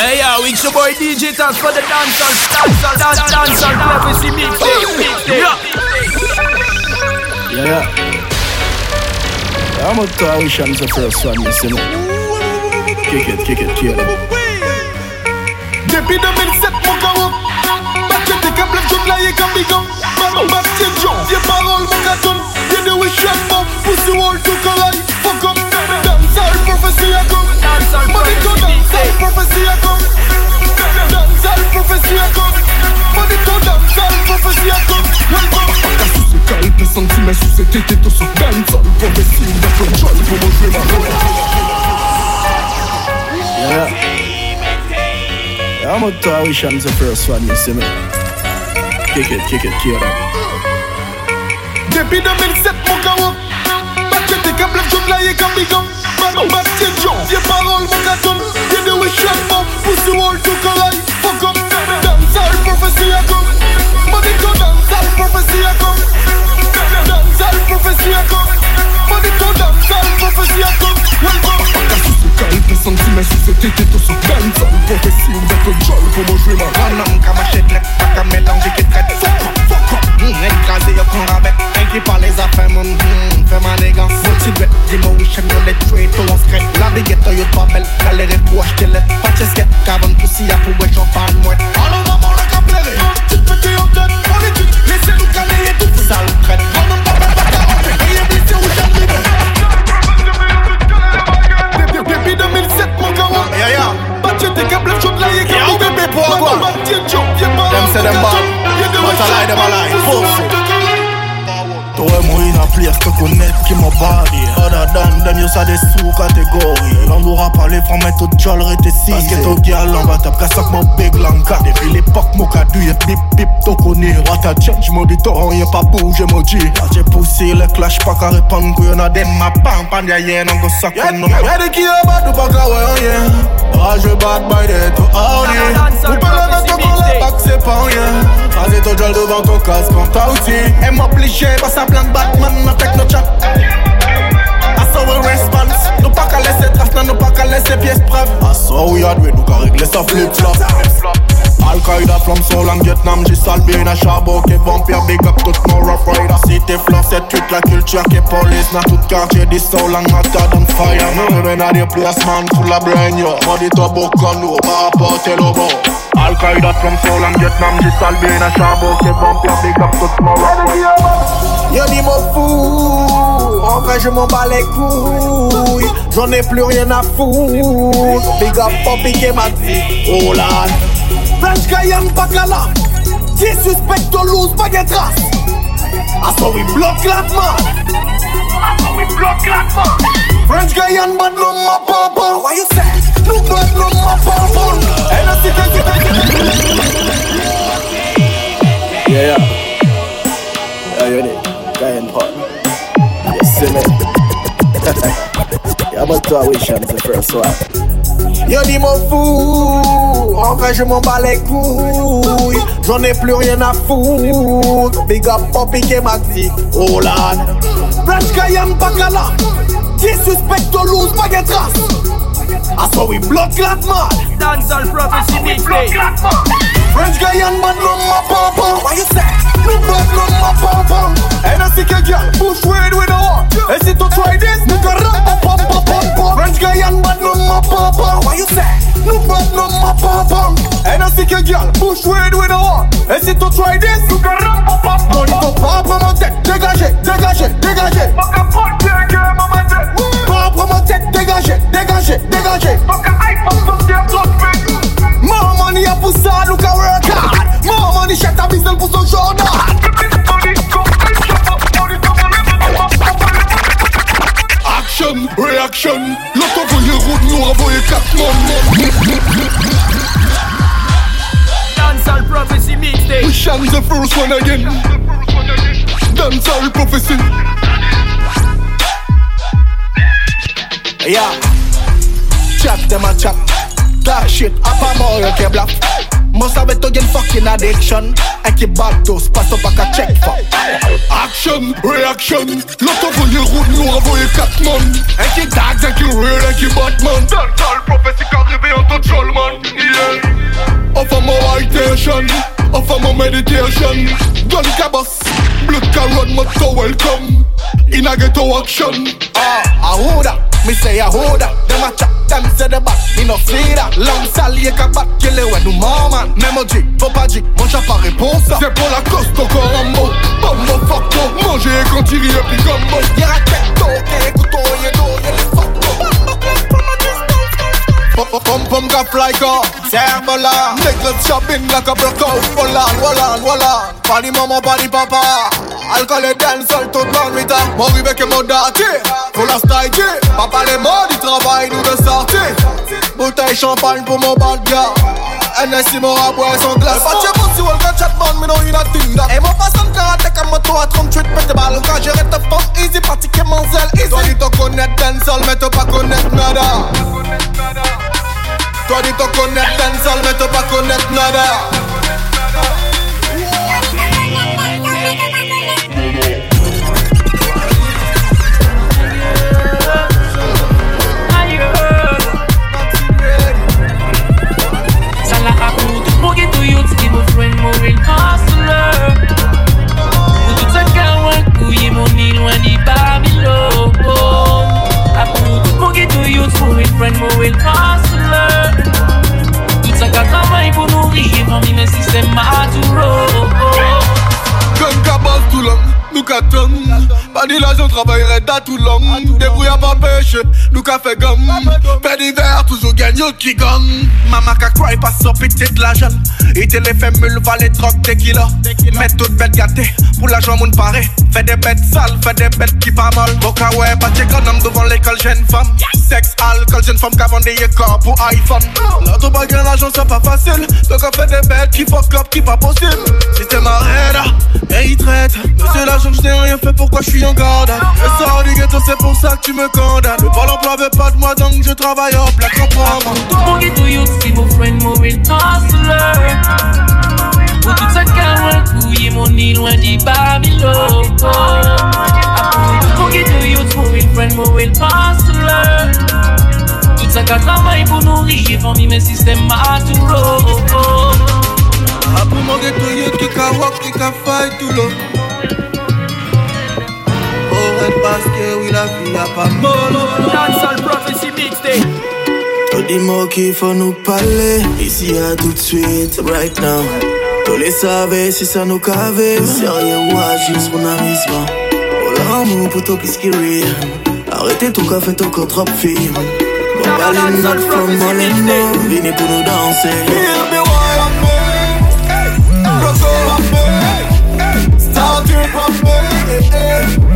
Hey yo, it's your boy DJ Tappss for the dancehall, dancehall, dancehall, dancehall, prophecy mixtape, mixtape. Yeah, yeah. I'm gonna tell you I'm the first one, you see me. Kick it, kick it, kick it. Depuis 2007, mon carreau. Battu tes câbles, je blaye comme bigon. Maman, ma petite John. Vieux parole, les sentiments sous cette tête, tout sur dancehall, prophecy, on a control pour moi jouer ma rôle. Yeah, yeah. I'm gonna tell you I'm the first one, you see me. Kick it, kick it, kick it. Depuis 2007, mon carreau. Battu tes câbles, je blaye comme bigon. Maman, ma petite John. Vieux parole, mon gâteau. Viens de wish up, mon pussy wall, tout collé. Fuck up. Dancehall, prophecy, I come. Money to prophecy, I come. Dancehall, prophecy, I come. Money to dancehall, prophecy, I come. Welcome. Pas sous ce calme, les sentiments sous cette tête, tout sur dancehall, prophecy, on a control pour moi jouer ma rôle. Un homme comme achète lep, pas qu'à mélanger qui traite Fuck up, fuck up, mm, écrasé au con rabais Inquiet par les affaires, mon mm, fais ma négance Motivé, dis-moi oui, j'aime les trades, tout en secret La biguette, yo pas belle, galère pour acheter les Pas de chesquette, qu'avant poussi à pour ouais, j'en parle moins Alors maman, femmes tout jol rete si Parce que ton gal en bas t'as qu'à sac mon big lanka. Depuis l'époque mon cadu y'a bip bip to connais. What a change mon dit t'auras rien pas bouger mon G. Là j'ai poussé le clash pas qu'à répondre que y'en a des Ma pan, pan, y'a y'en, on go suck Y'a on no y'a des qui est bad ou pas qu'à ouais rien. Ah je bad by des tout audi Dancehall Ou pas la prophecy mettre ton mixtape. back c'est pas rien. Vas-y ton jol devant ton casque quand t'as outil Elle m'oblige, pas sa plan Batman, n'a avec nos chat. Nous qu'à régler ça flip flop Al-Qaïda from Seoul en Vietnam J'ai salvé na charbon qui vampire Big up tout mon rough rider Cité flop c'est toute la culture qui police. Na tout quartier des soul en hotter than fire. Nous men à des placements sous la brain yo. Dit toi beau comme nous Par rapport c'est le bon Al-Qaïda from Seoul en Vietnam J'ai salvé na charbon qui vampire Big up tout mon rough rider Yo dis mon fou, en vrai je m'en bats les couilles. J'en ai plus rien à foutre. Big up ma. Oh là. French Cayenne, pas là. 10 suspects au loose, pas de trace. Ah so we block la man. Ah so we block la man. French Cayenne, but no ma papa. Why you say? No Yeah, but wish I'm the first one. Yo dis mon fou, en vrai je m'en bats les couilles. J'en ai plus rien à foutre. Big up pour piquer ma vie, oh là French Cayenne, pas là 10 suspects au loose, pas de trace Ah so we block la man. Dancehall prophecy mixtape. French Cayenne, but no ma papa Why you say? No blood, no ma papa And I see a girl push weird with a heart. And see to try this, look a rap, pop, pop, pop, pop, pop. French Cayenne, but no ma papa Why you say? No blood, no ma papa And I see a girl push weird with a heart. And see to try this, look a rap, pop, pop, pop. Money to pop on my dégagez, dégagez, dégagez. Route, nous envoyé 4 Dancehall prophecy mixtape. We shine the first one again. Dancehall prophecy. Yeah Chat them a chat Talk shit, up a more you can black Must have to get fucking addiction I keep back to pass up back a check for Action, reaction. L'autre envoyé route, nous envoyé 4 man. And keep Tags and kill real and keep Batman. Dancehall prophecy qu'arrivé en ton troll man. Yeah. citation Offer my meditation Gun cabas Blood can run my towel come In a ghetto action Ah, I hold that me say I hold that Them a chat, them say the back Me no see that. L'homme sale y'a qu'à battre Qu'il est ouais nous maman Même au G, faut pas G Mon chat pas réponse C'est pour la coste encore un mot. Bombo fuck Manger quand il rit et puis gumbo Y'a raquette, ok, couteau, Pom ka fly car, serre là Niggas shopping like a broke out. Wallan, wallan, wallan Pas di maman, pas di papa. Alcool et dancehall toute la nuit Mon rive que mon dati Faut la style Papa les mots Bouteille champagne pour mon bad gars. NSI mon rap ouais son glace. De bon si on le chat man mais non il a tinda Et mon passant karaté comme moto à 38 pète balle Quand j'ai ta force easy pratiquer mon zèle easy. Toi dis t'en connaître dancehall mais t'as pas connaître nada. Toi dis t'en connaître dancehall mais t'as pas connaître nada L'argent travaillerait à tout long Débrouille à pas pêcher, nous fait gomme. Fait d'hiver, toujours gagne qui gagne Maman qu'a cry pas sur petite l'argent Et téléphone mule va les drogues tequila Mets toute bête gâtée, pour l'argent moun paré Fais des bêtes sales, fais des bêtes qui pas mal. Boka ouais, pas d'économe devant l'école jeune femme. Sexe, alcool, jeune femme qui des corps pour iPhone. Là tout bagarre l'argent c'est pas facile. Donc on fait des bêtes qui fuck up, qui pas possible. Si t'es marré là, et il traite. Monsieur l'argent je n'ai rien fait, pourquoi je suis en garde. Je sors du ghetto c'est pour ça que tu me condamnes. Le bol emploi veut pas de moi donc je travaille en black comprends Mon ghetto youth, si vos friends mourir hustler? Pour tout ça qu'à couiller mon île loin du Babylone. Mon ghetto youth, mourir friend mourir hustler? Tout ça qu'à pour nourrir famille mais système à tout l'eau Après mon ghetto youth qui walk, qui fight tout l'eau parce que oui la vie a pas mollo Dancehall Prophecy Mixtape. Tous des mots qu'il faut nous parler Ici à tout de suite, right now. Tous les savez si ça nous cave Sérieux ou agir mon amusement. Oh l'amour pour toi puisqu'il rit Arrêtez ton café, ton corps trop film Bon baline not from Molenbeek Venez pour nous danser. He'll be wild me Rock over me Start it from me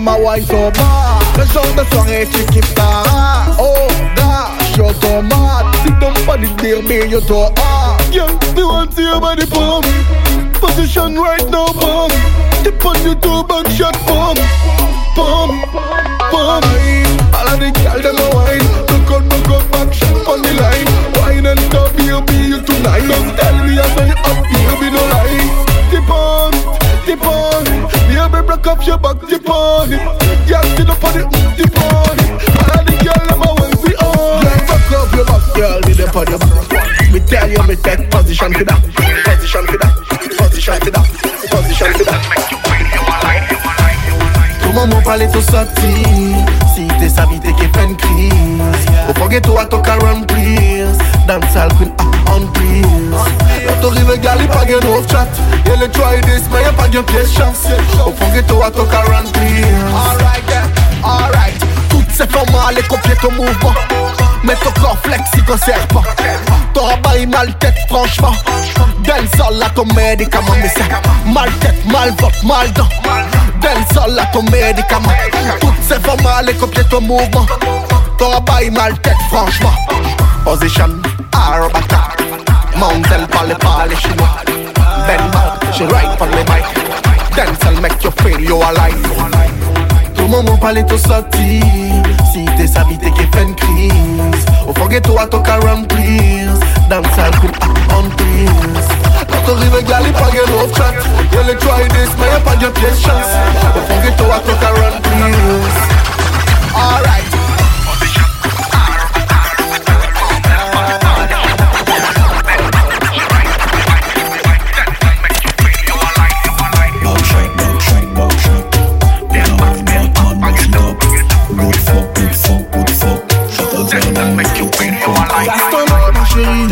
them a wine so bad Le genre de soirée tu kiffes ta race Oh, gosh, you're so mad. Sit down for the beer, baby, you're so hard. Yeah, me want see your body pump Position right now, pump Tip on you two back shot, pump Pump, pump All of the girl them a wine. Look out, look out, back shot on the line. Wine and stop, baby, you tonight. Don't tell me I saw you up, baby, no lie broke up your back, dip on it. Yeah, still up on it, dip on it. All the girl them a when we on. Yeah, fuck up your back, girl, me dip on your back. Me tell you, me take position for that, position for that, position for that, position for that. Comment m'en parler tout sorti Si t'es savité qui fait une crise Au forget to a talk around please Dance all queen up on please Là t'arrives gal pas gain off chat Yeah le try this mais y'a pas gain pièce chance Au forget to to run please Alright yeah, alright. Toutes ces femmes allez copier ton mouvement. Mais ton corps flexi qu'on sert pas. T'auras bail mal tête franchement. Dancehall la ton Mais c'est mal tête, mal vote, mal dent. Dancehall la ton médicament. Toutes ces formats les copier ton mouvement. T'auras bail mal tête franchement. Position, aerobata Mountain parle pas les chinois Ben Mount, she right on the mic Dancehall make you feel you alive. Tout le monde parle tout sorti Si t'es sabi t'es qui fait une crise Au forget toi ton caram please. Dancehall coupe on please. Quand t'arrives avec la lipa get off chat. You let try this mais y'a pas de patience? Au forget toi ton caram please. Alright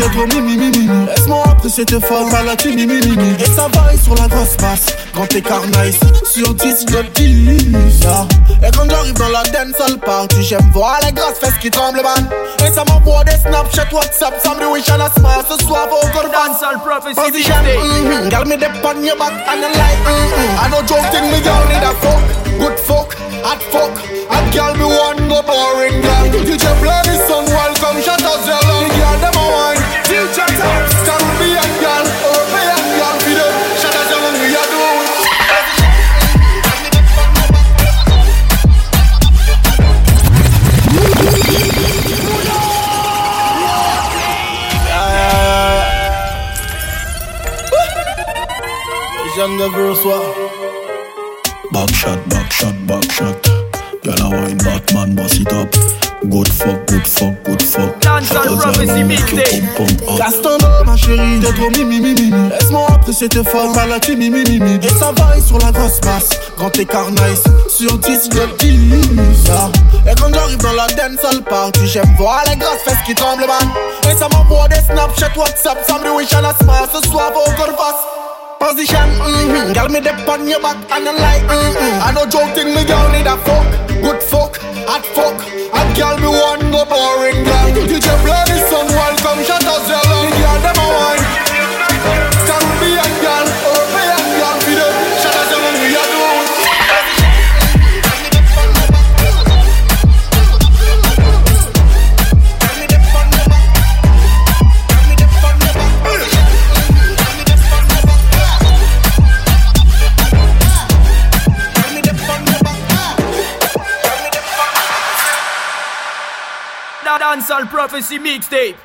t'es trop mimi mimi Laisse-moi apprécier tes formes à la mimi mimi Et ça vaille sur la grosse basse Quand écart nice Sur 10 je 10 Et quand j'arrive dans la dancehall party J'aime voir les grosses fesses qui tremblent man. Et ça m'envoie des Snapchat WhatsApp me wish and a smile Ce soir Dancehall prophecy Position mm-hmm. Girl me dip on your back and I like mm-hmm. I know joking me girl need a Jeanne de Versois Back shot, back shot, back shot. Girl, I wine Batman, boss it up. Good fuck, good fuck, good fuck. Dancehall prophecy ma chérie, t'es trop mimi mimi Laisse-moi apprécier tes formes. À la mimi mimi mimi Et ça vaille sur la grosse basse, grand écart nice Sur 10 je 10 yeah. Et quand j'arrive dans la dancehall party J'aime voir les grosses fesses qui tremblent man. Et ça m'envoie des Snapchat, Whatsapp Ça me wish and a smile, ce soir encore face Position, mm-hmm. Girl, me dip on your back and I like, mm-hmm. I know joking, me girl need a fuck Good fuck, hot fuck Hot girl, me want no boring girl DJ play this song, welcome, prophecy mixtape.